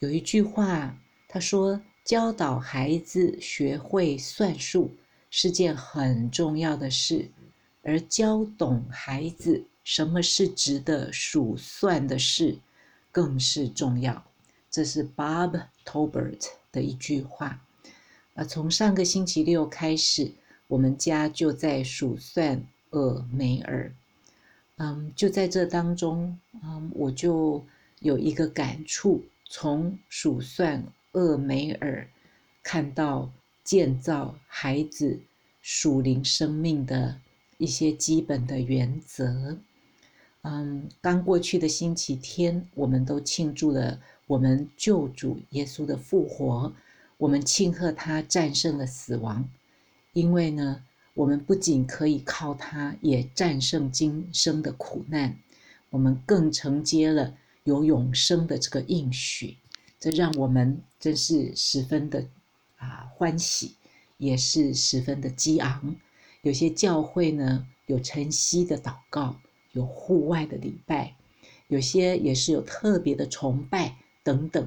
有一句话，他说：“教导孩子学会算术是件很重要的事，而教懂孩子什么是值得数算的事，更是重要。”这是 Bob Tolbert 的一句话。啊，从上个星期六开始，我们家就在数算厄梅尔。嗯，就在这当中，嗯，我就有一个感触。从数算厄梅尔，看到建造孩子属灵生命的一些基本的原则。嗯，刚过去的星期天，我们都庆祝了我们救主耶稣的复活，我们庆贺他战胜了死亡，因为呢，我们不仅可以靠他，也战胜今生的苦难，我们更承接了。有永生的这个应许，这让我们真是十分的啊欢喜，也是十分的激昂。有些教会呢，有晨曦的祷告，有户外的礼拜，有些也是有特别的崇拜等等。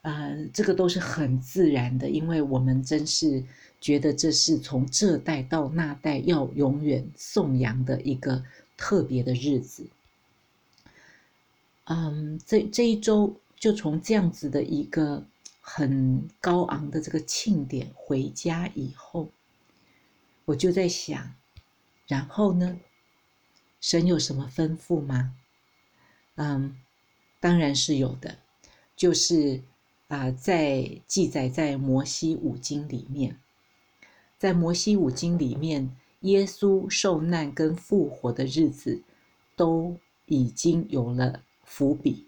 啊、呃，这个都是很自然的，因为我们真是觉得这是从这代到那代要永远颂扬的一个特别的日子。嗯，这这一周就从这样子的一个很高昂的这个庆典回家以后，我就在想，然后呢，神有什么吩咐吗？嗯，当然是有的，就是啊，在记载在摩西五经里面，在摩西五经里面，耶稣受难跟复活的日子都已经有了。伏笔，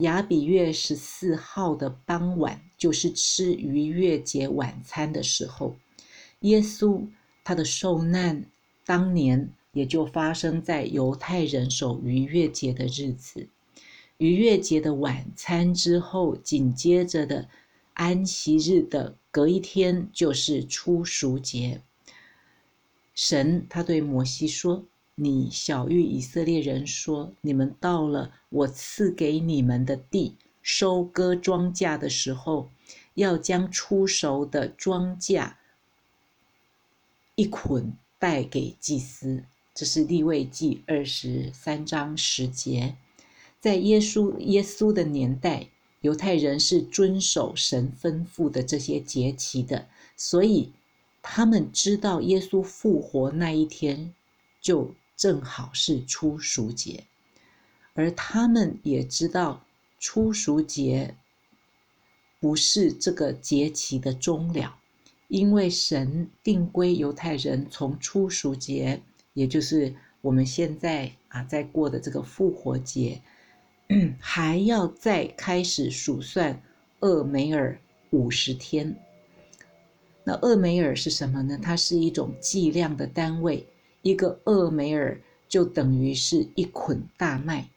亚比月十四号的傍晚，就是吃逾越节晚餐的时候，耶稣他的受难当年也就发生在犹太人守逾越节的日子。逾越节的晚餐之后，紧接着的安息日的隔一天就是初熟节。神他对摩西说。你晓諭以色列人说：“你们到了我赐给你们的地，收割庄稼的时候，要将初熟的庄稼一捆带给祭司。”这是立位记二十三章十节。在耶稣耶稣的年代，犹太人是遵守神吩咐的这些节期的，所以他们知道耶稣复活那一天就。正好是初熟节，而他们也知道初熟节不是这个节期的终了，因为神定规犹太人从初熟节，也就是我们现在啊在过的这个复活节，还要再开始数算厄梅尔五十天。那厄梅尔是什么呢？它是一种计量的单位。一个厄梅尔就等于是一捆大麦，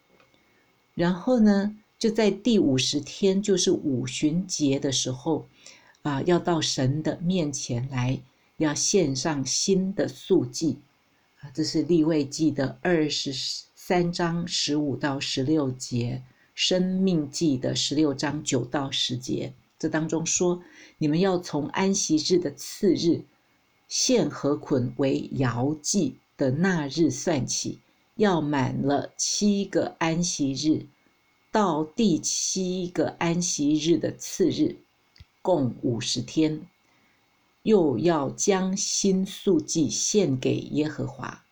然后呢，就在第五十天，就是五旬节的时候，啊，要到神的面前来，要献上新的素祭，啊，这是立位记的二十三章十五到十六节，生命记的十六章九到十节，这当中说，你们要从安息日的次日。献禾捆为摇祭的那日算起，要满了七个安息日，到第七个安息日的次日，共五十天，又要将新素祭献给耶和华。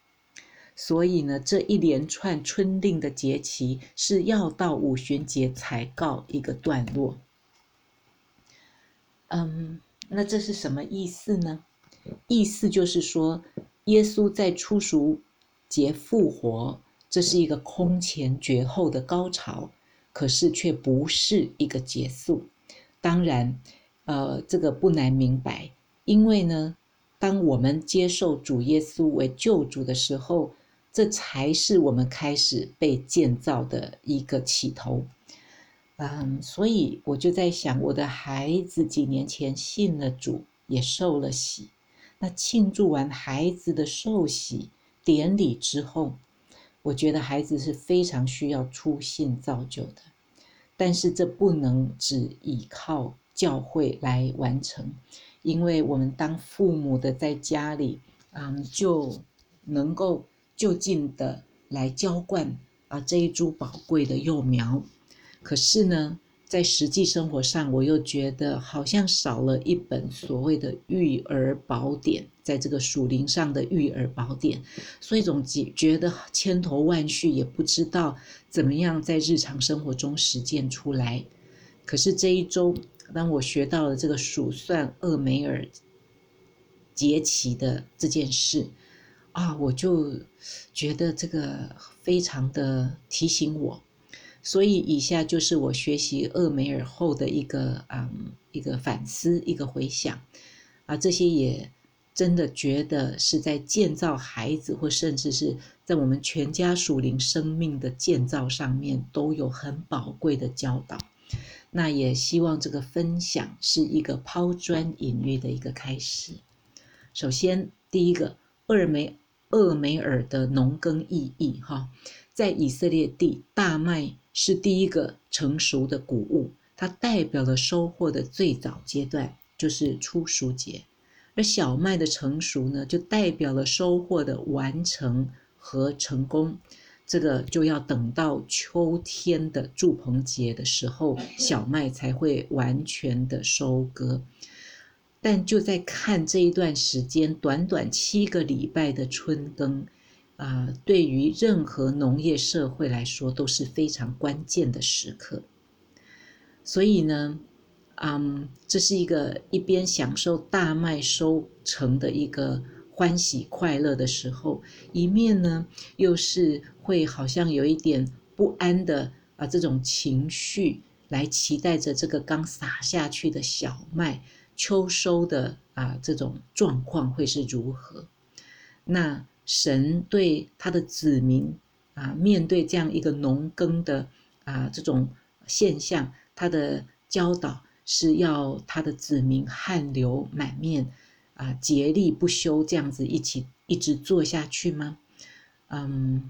所以呢，这一连串春令的节期是要到五旬节才告一个段落。嗯，那这是什么意思呢？意思就是说，耶稣在出熟节复活，这是一个空前绝后的高潮，可是却不是一个结束。当然，呃，这个不难明白，因为呢，当我们接受主耶稣为救主的时候，这才是我们开始被建造的一个起头。嗯，所以我就在想，我的孩子几年前信了主，也受了洗。那庆祝完孩子的受喜典礼之后，我觉得孩子是非常需要初信造就的。但是这不能只依靠教会来完成，因为我们当父母的在家里，嗯，就能够就近的来浇灌啊这一株宝贵的幼苗。可是呢，在实际生活上，我又觉得好像少了一本所谓的育儿宝典，在这个属灵上的育儿宝典，所以总觉觉得千头万绪，也不知道怎么样在日常生活中实践出来。可是这一周，当我学到了这个数算厄梅尔节期的这件事啊，我就觉得这个非常的提醒我。所以以下就是我学习厄梅尔后的一个嗯一个反思，一个回想啊，这些也真的觉得是在建造孩子，或甚至是在我们全家属灵生命的建造上面，都有很宝贵的教导。那也希望这个分享是一个抛砖引玉的一个开始。首先，第一个，厄梅厄梅尔的农耕意义哈，在以色列地大麦。是第一个成熟的谷物，它代表了收获的最早阶段，就是初熟节；而小麦的成熟呢，就代表了收获的完成和成功。这个就要等到秋天的祝棚节的时候，小麦才会完全的收割。但就在看这一段时间，短短七个礼拜的春耕。啊、呃，对于任何农业社会来说都是非常关键的时刻。所以呢，嗯，这是一个一边享受大麦收成的一个欢喜快乐的时候，一面呢又是会好像有一点不安的啊这种情绪，来期待着这个刚撒下去的小麦秋收的啊这种状况会是如何？那。神对他的子民啊，面对这样一个农耕的啊这种现象，他的教导是要他的子民汗流满面啊，竭力不休，这样子一起一直做下去吗？嗯，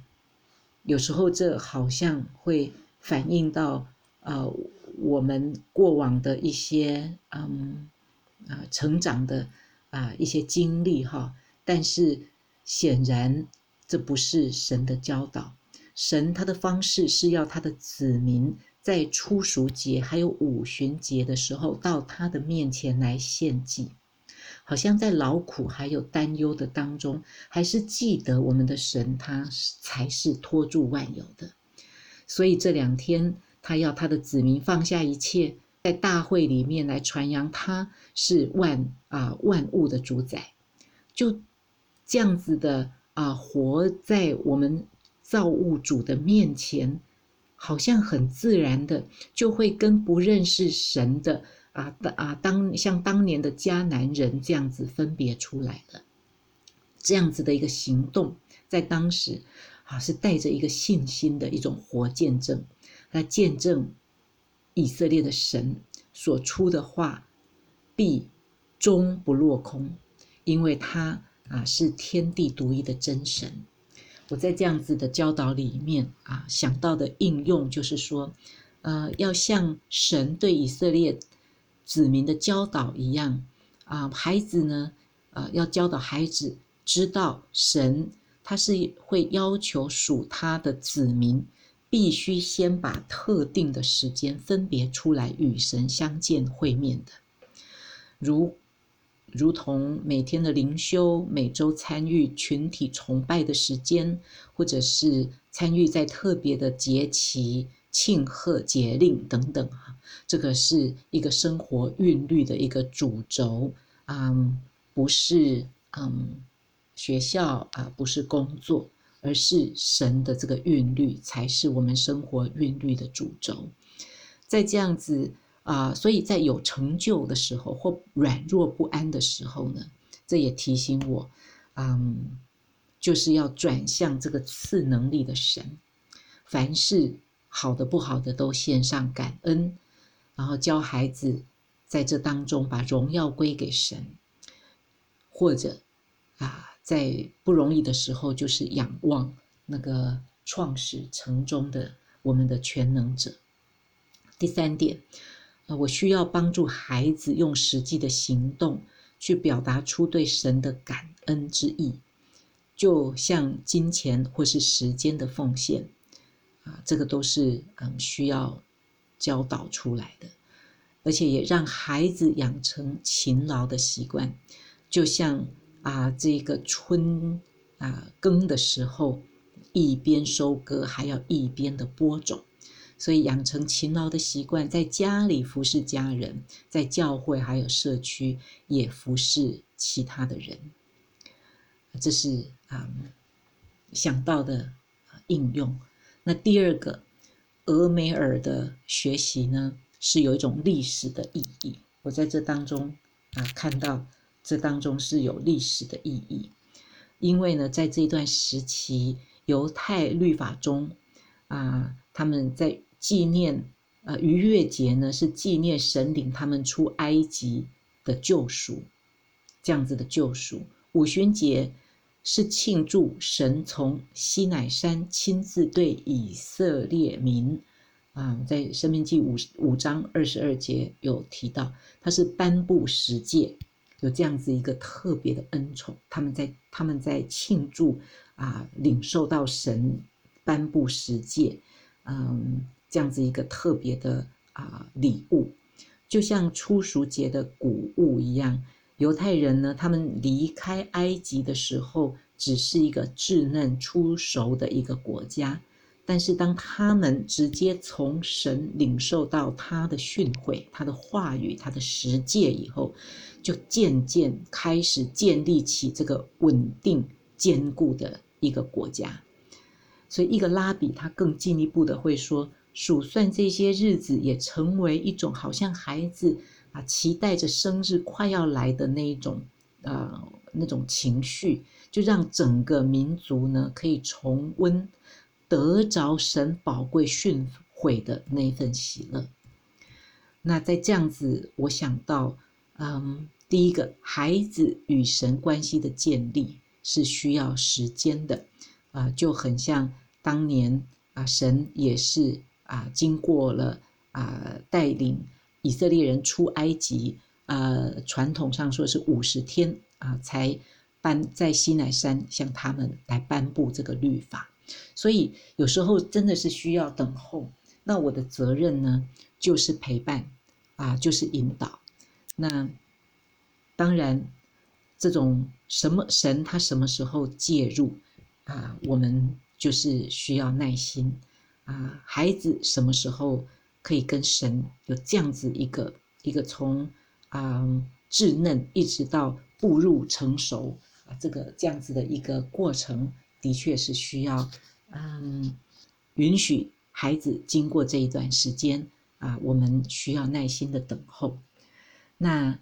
有时候这好像会反映到呃我们过往的一些嗯啊成长的啊一些经历哈，但是。显然，这不是神的教导。神他的方式是要他的子民在初熟节还有五旬节的时候到他的面前来献祭，好像在劳苦还有担忧的当中，还是记得我们的神他才是托住万有的。所以这两天他要他的子民放下一切，在大会里面来传扬他是万啊万物的主宰，就。这样子的啊，活在我们造物主的面前，好像很自然的就会跟不认识神的啊当啊当像当年的迦南人这样子分别出来了。这样子的一个行动，在当时啊是带着一个信心的一种活见证，来见证以色列的神所出的话必终不落空，因为他。啊，是天地独一的真神。我在这样子的教导里面啊，想到的应用就是说，呃，要像神对以色列子民的教导一样啊，孩子呢，呃，要教导孩子知道神他是会要求属他的子民必须先把特定的时间分别出来与神相见会面的，如。如同每天的灵修，每周参与群体崇拜的时间，或者是参与在特别的节期、庆贺节令等等哈，这个是一个生活韵律的一个主轴，嗯，不是嗯学校啊，不是工作，而是神的这个韵律才是我们生活韵律的主轴，在这样子。啊，所以在有成就的时候或软弱不安的时候呢，这也提醒我，嗯，就是要转向这个赐能力的神，凡事好的不好的都献上感恩，然后教孩子在这当中把荣耀归给神，或者啊，在不容易的时候就是仰望那个创始成终的我们的全能者。第三点，呃，我需要帮助孩子用实际的行动去表达出对神的感恩之意，就像金钱或是时间的奉献，啊，这个都是嗯需要教导出来的，而且也让孩子养成勤劳的习惯，就像啊这个春啊耕的时候。一边收割，还要一边的播种，所以养成勤劳的习惯，在家里服侍家人，在教会还有社区也服侍其他的人。这是啊、想到的应用。那第二个，俄梅尔的学习呢，是有一种历史的意义。我在这当中啊看到，这当中是有历史的意义，因为呢，在这段时期。犹太律法中，啊，他们在纪念呃逾越节呢，是纪念神领他们出埃及的救赎，这样子的救赎。五旬节是庆祝神从西乃山亲自对以色列民，啊，在申命记五五章二十二节有提到，他是颁布十诫，有这样子一个特别的恩宠，他们在他们在庆祝。啊，领受到神颁布十诫，嗯，这样子一个特别的啊礼物，就像初熟节的谷物一样。犹太人呢，他们离开埃及的时候，只是一个稚嫩初熟的一个国家，但是当他们直接从神领受到他的训诲、他的话语、他的十诫以后，就渐渐开始建立起这个稳定坚固的。一个国家，所以一个拉比他更进一步的会说，数算这些日子也成为一种好像孩子啊期待着生日快要来的那一种呃那种情绪，就让整个民族呢可以重温得着神宝贵训诲的那一份喜乐。那在这样子，我想到，嗯，第一个孩子与神关系的建立。是需要时间的，啊，就很像当年啊，神也是啊，经过了啊，带领以色列人出埃及，呃，传统上说是五十天啊，才颁在西乃山向他们来颁布这个律法。所以有时候真的是需要等候。那我的责任呢，就是陪伴啊，就是引导。那当然。这种什么神，他什么时候介入啊？我们就是需要耐心啊。孩子什么时候可以跟神有这样子一个一个从啊稚嫩一直到步入成熟啊，这个这样子的一个过程，的确是需要嗯允许孩子经过这一段时间啊，我们需要耐心的等候。那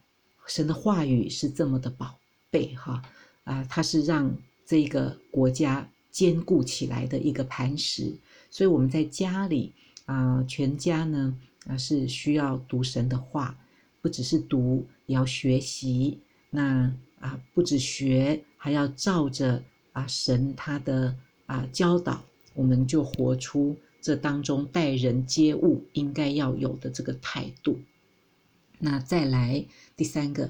神的话语是这么的宝贝。哈啊，它是让这个国家坚固起来的一个磐石，所以我们在家里啊，全家呢啊是需要读神的话，不只是读，也要学习。那啊，不止学，还要照着啊神他的啊教导，我们就活出这当中待人接物应该要有的这个态度。那再来第三个，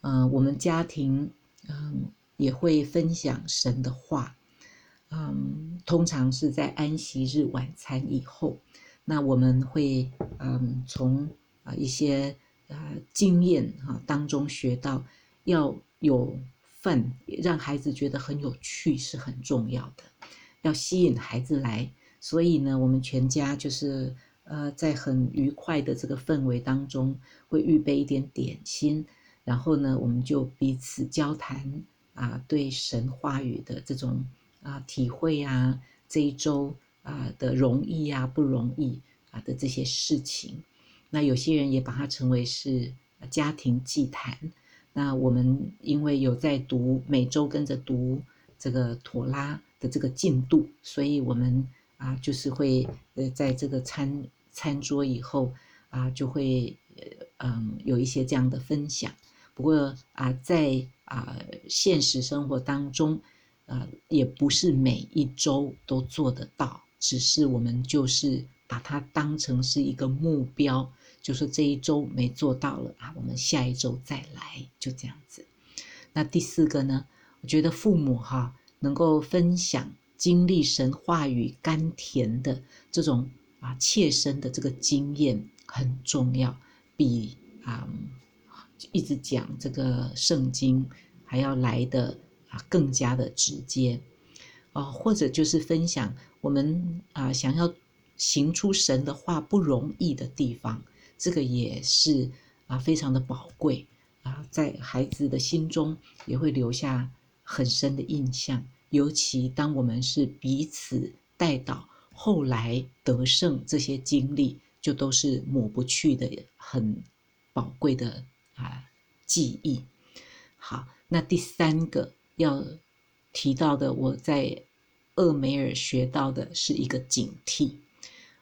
呃，我们家庭。嗯，也会分享神的话。嗯，通常是在安息日晚餐以后，那我们会嗯从啊一些啊经验哈当中学到，要有份让孩子觉得很有趣是很重要的，要吸引孩子来。所以呢，我们全家就是呃在很愉快的这个氛围当中，会预备一点点心。然后呢，我们就彼此交谈啊，对神话语的这种啊体会啊，这一周啊的容易啊不容易啊的这些事情，那有些人也把它称为是家庭祭坛。那我们因为有在读，每周跟着读这个妥拉的这个进度，所以我们啊就是会呃在这个餐餐桌以后啊就会嗯有一些这样的分享。不过啊，在啊现实生活当中，啊也不是每一周都做得到，只是我们就是把它当成是一个目标，就是这一周没做到了啊，我们下一周再来，就这样子。那第四个呢，我觉得父母哈能够分享经历神话语甘甜的这种啊切身的这个经验很重要，比啊一直讲这个圣经还要来的啊更加的直接。啊，或者就是分享我们啊想要行出神的话不容易的地方，这个也是啊非常的宝贵啊，在孩子的心中也会留下很深的印象。尤其当我们是彼此带导，后来得胜这些经历，就都是抹不去的很宝贵的啊记忆。好，那第三个要。提到的，我在厄梅尔学到的是一个警惕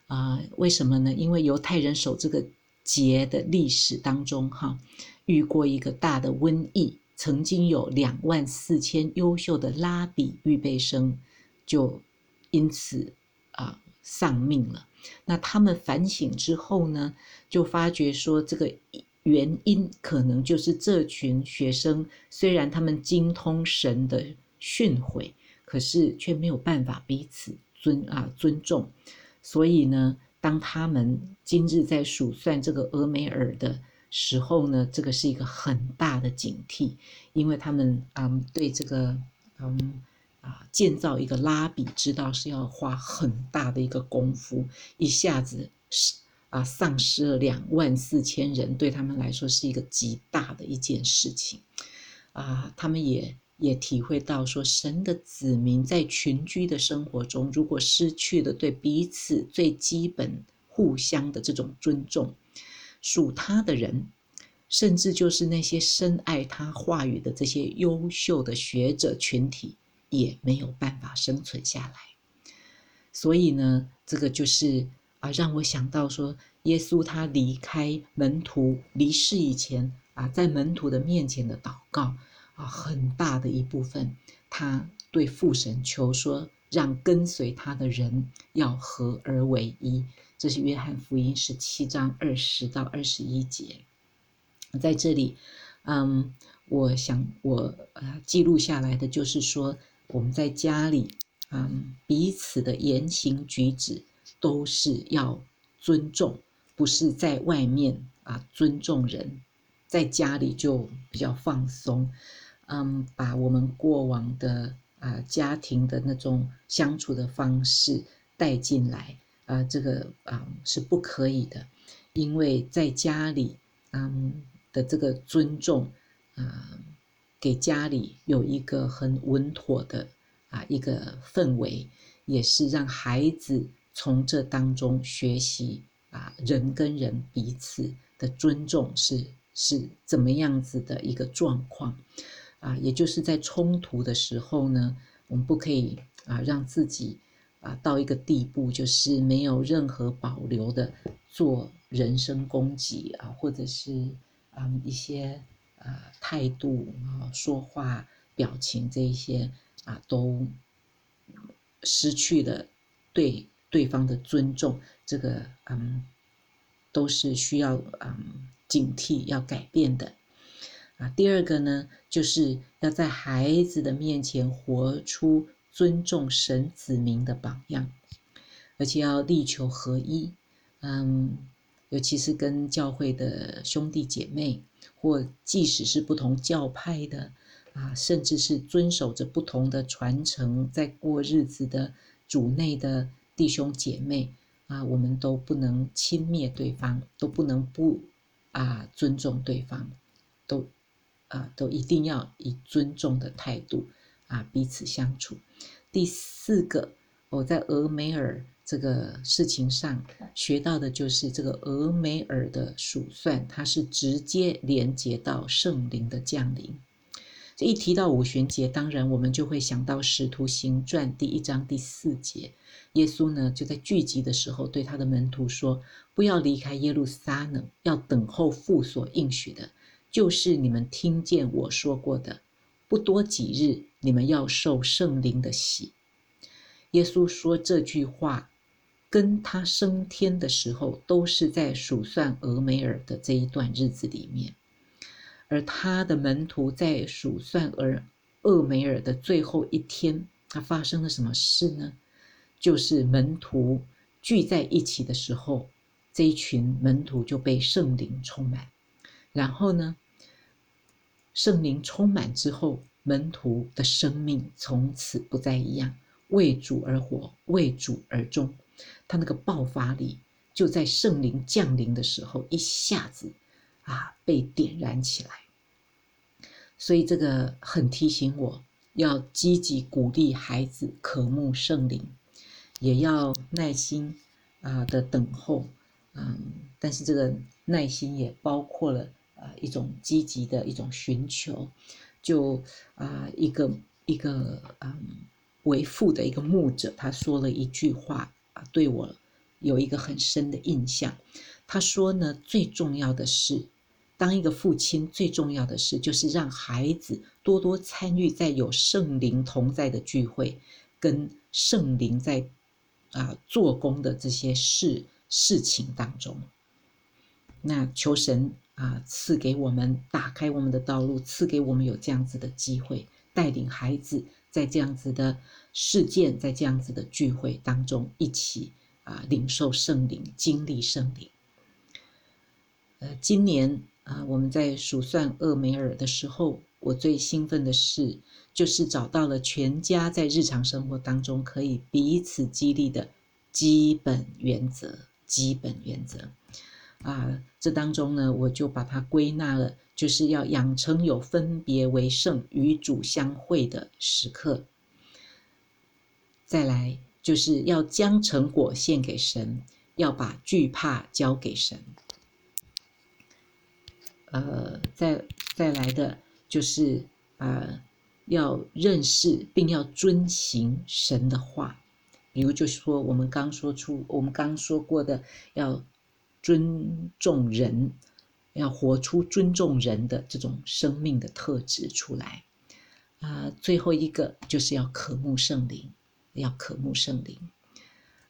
啊、为什么呢？因为犹太人守这个节的历史当中，哈，遇过一个大的瘟疫，曾经有两万四千优秀的拉比预备生就因此啊、丧命了。那他们反省之后呢，就发觉说这个原因可能就是这群学生虽然他们精通神的。训诲，可是却没有办法彼此尊啊尊重，所以呢，当他们今日在数算这个俄梅尔的时候呢，这个是一个很大的警惕，因为他们嗯对这个嗯啊建造一个拉比，知道是要花很大的一个功夫，一下子是啊丧失了两万四千人，对他们来说是一个极大的一件事情啊，他们也。也体会到说，神的子民在群居的生活中，如果失去了对彼此最基本、互相的这种尊重，属他的人，甚至就是那些深爱他话语的这些优秀的学者群体，也没有办法生存下来。所以呢，这个就是啊，让我想到说，耶稣他离开门徒离世以前啊，在门徒的面前的祷告。啊，很大的一部分，他对父神求说，让跟随他的人要合而为一。这是约翰福音十七章二十到二十一节。在这里，嗯，我想我呃记录下来的就是说，我们在家里，嗯，彼此的言行举止都是要尊重，不是在外面啊尊重人，在家里就比较放松。嗯，把我们过往的啊家庭的那种相处的方式带进来啊，这个啊是不可以的，因为在家里嗯的这个尊重啊，给家里有一个很稳妥的啊一个氛围，也是让孩子从这当中学习啊人跟人彼此的尊重是是怎么样子的一个状况。啊，也就是在冲突的时候呢，我们不可以啊让自己啊到一个地步，就是没有任何保留的做人身攻击啊，或者是啊一些啊态度啊说话表情这一些啊都失去了对对方的尊重，这个嗯都是需要嗯警惕要改变的。啊，第二个呢，就是要在孩子的面前活出尊重神子民的榜样，而且要力求合一。嗯，尤其是跟教会的兄弟姐妹，或即使是不同教派的啊，甚至是遵守着不同的传承，在过日子的主内的弟兄姐妹啊，我们都不能轻蔑对方，都不能不啊尊重对方，都。啊，都一定要以尊重的态度啊彼此相处。第四个，我在俄梅尔这个事情上学到的就是这个俄梅尔的数算，它是直接连接到圣灵的降临。一提到五旬节，当然我们就会想到《使徒行传》第一章第四节，耶稣呢就在聚集的时候对他的门徒说：“不要离开耶路撒冷，要等候父所应许的。”就是你们听见我说过的，不多几日，你们要受圣灵的洗。耶稣说这句话，跟他升天的时候，都是在数算俄梅尔的这一段日子里面，而他的门徒在数算而厄梅尔的最后一天，他发生了什么事呢？就是门徒聚在一起的时候，这一群门徒就被圣灵充满，然后呢，圣灵充满之后，门徒的生命从此不再一样，为主而活，为主而终。他那个爆发力就在圣灵降临的时候，一下子啊被点燃起来。所以这个很提醒我要积极鼓励孩子渴慕圣灵，也要耐心啊的等候。嗯，但是这个耐心也包括了。啊，一种积极的一种寻求，就啊，一个一个嗯，为父的一个牧者，他说了一句话啊，对我有一个很深的印象。他说呢，最重要的是，当一个父亲最重要的是，就是让孩子多多参与在有圣灵同在的聚会，跟圣灵在啊做工的这些事事情当中。那求神。啊，赐给我们打开我们的道路，赐给我们有这样子的机会，带领孩子在这样子的事件，在这样子的聚会当中一起啊领受圣灵，经历圣灵。呃，今年啊，我们在数算厄梅尔的时候，我最兴奋的事就是找到了全家在日常生活当中可以彼此激励的基本原则，基本原则。啊，这当中呢，我就把它归纳了，就是要养成有分别为圣、与主相会的时刻。再来，就是要将成果献给神，要把惧怕交给神。呃，再再来的，就是呃，要认识并要遵行神的话，比如就是说，我们刚说出，我们刚说过的，要。尊重人，要活出尊重人的这种生命的特质出来。啊、最后一个就是要渴慕圣灵，要渴慕圣灵。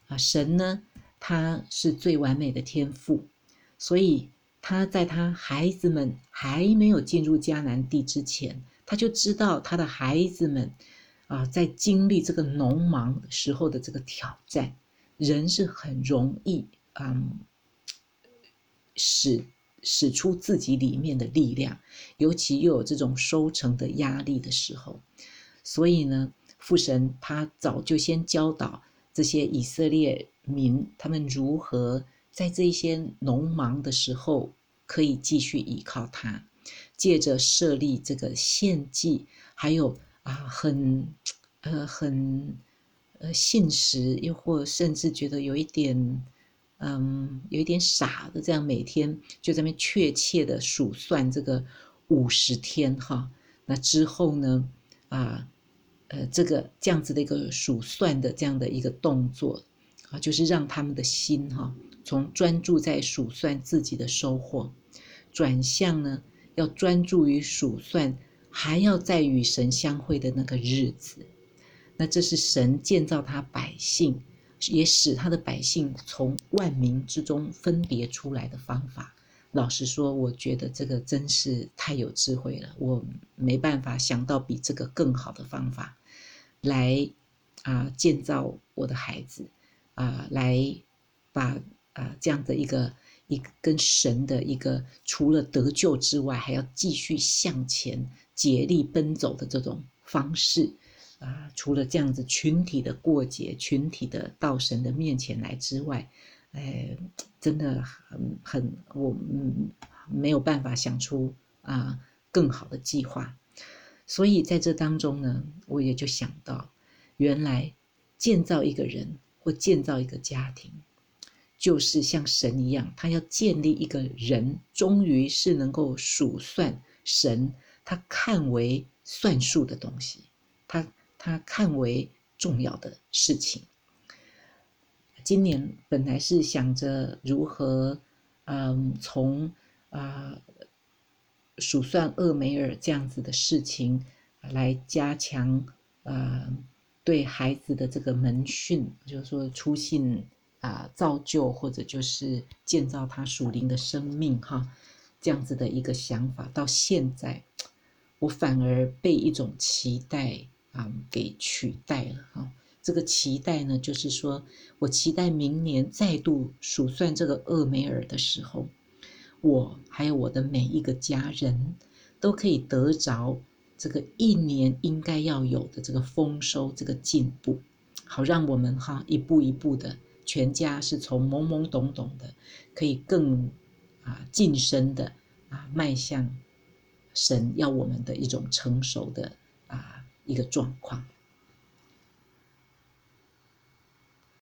啊，神呢，他是最完美的天赋，所以他在他孩子们还没有进入迦南地之前，他就知道他的孩子们啊，在经历这个农忙时候的这个挑战，人是很容易嗯。使使出自己里面的力量，尤其又有这种收成的压力的时候，所以呢，父神他早就先教导这些以色列民，他们如何在这些农忙的时候可以继续依靠他，借着设立这个献祭，还有啊，很呃很呃信实，又或甚至觉得有一点。嗯，有一点傻的，这样每天就在那边确切的数算这个五十天哈。那之后呢，啊，呃，这个这样子的一个数算的这样的一个动作啊，就是让他们的心哈，从专注在数算自己的收获，转向呢，要专注于数算还要再与神相会的那个日子。那这是神建造他百姓。也使他的百姓从万民之中分别出来的方法，老实说，我觉得这个真是太有智慧了。我没办法想到比这个更好的方法，来啊建造我的孩子啊，来把啊这样的一个一个跟神的一个除了得救之外，还要继续向前竭力奔走的这种方式。啊，除了这样子群体的过节、群体的到神的面前来之外，哎，真的很很，我嗯没有办法想出啊更好的计划。所以在这当中呢，我也就想到，原来建造一个人或建造一个家庭，就是像神一样，他要建立一个人，终于是能够数算神他看为算数的东西，他。他看为重要的事情。今年本来是想着如何，嗯，从啊数算厄梅尔这样子的事情来加强啊对孩子的这个门训，就是说出信啊造就或者就是建造他属灵的生命哈，这样子的一个想法，到现在我反而被一种期待啊给取代了哈。这个期待呢，就是说我期待明年再度数算这个厄梅尔的时候，我还有我的每一个家人都可以得着这个一年应该要有的这个丰收，这个进步，好让我们哈一步一步的全家是从懵懵懂懂的，可以更啊晋升的啊迈向神要我们的一种成熟的啊一个状况。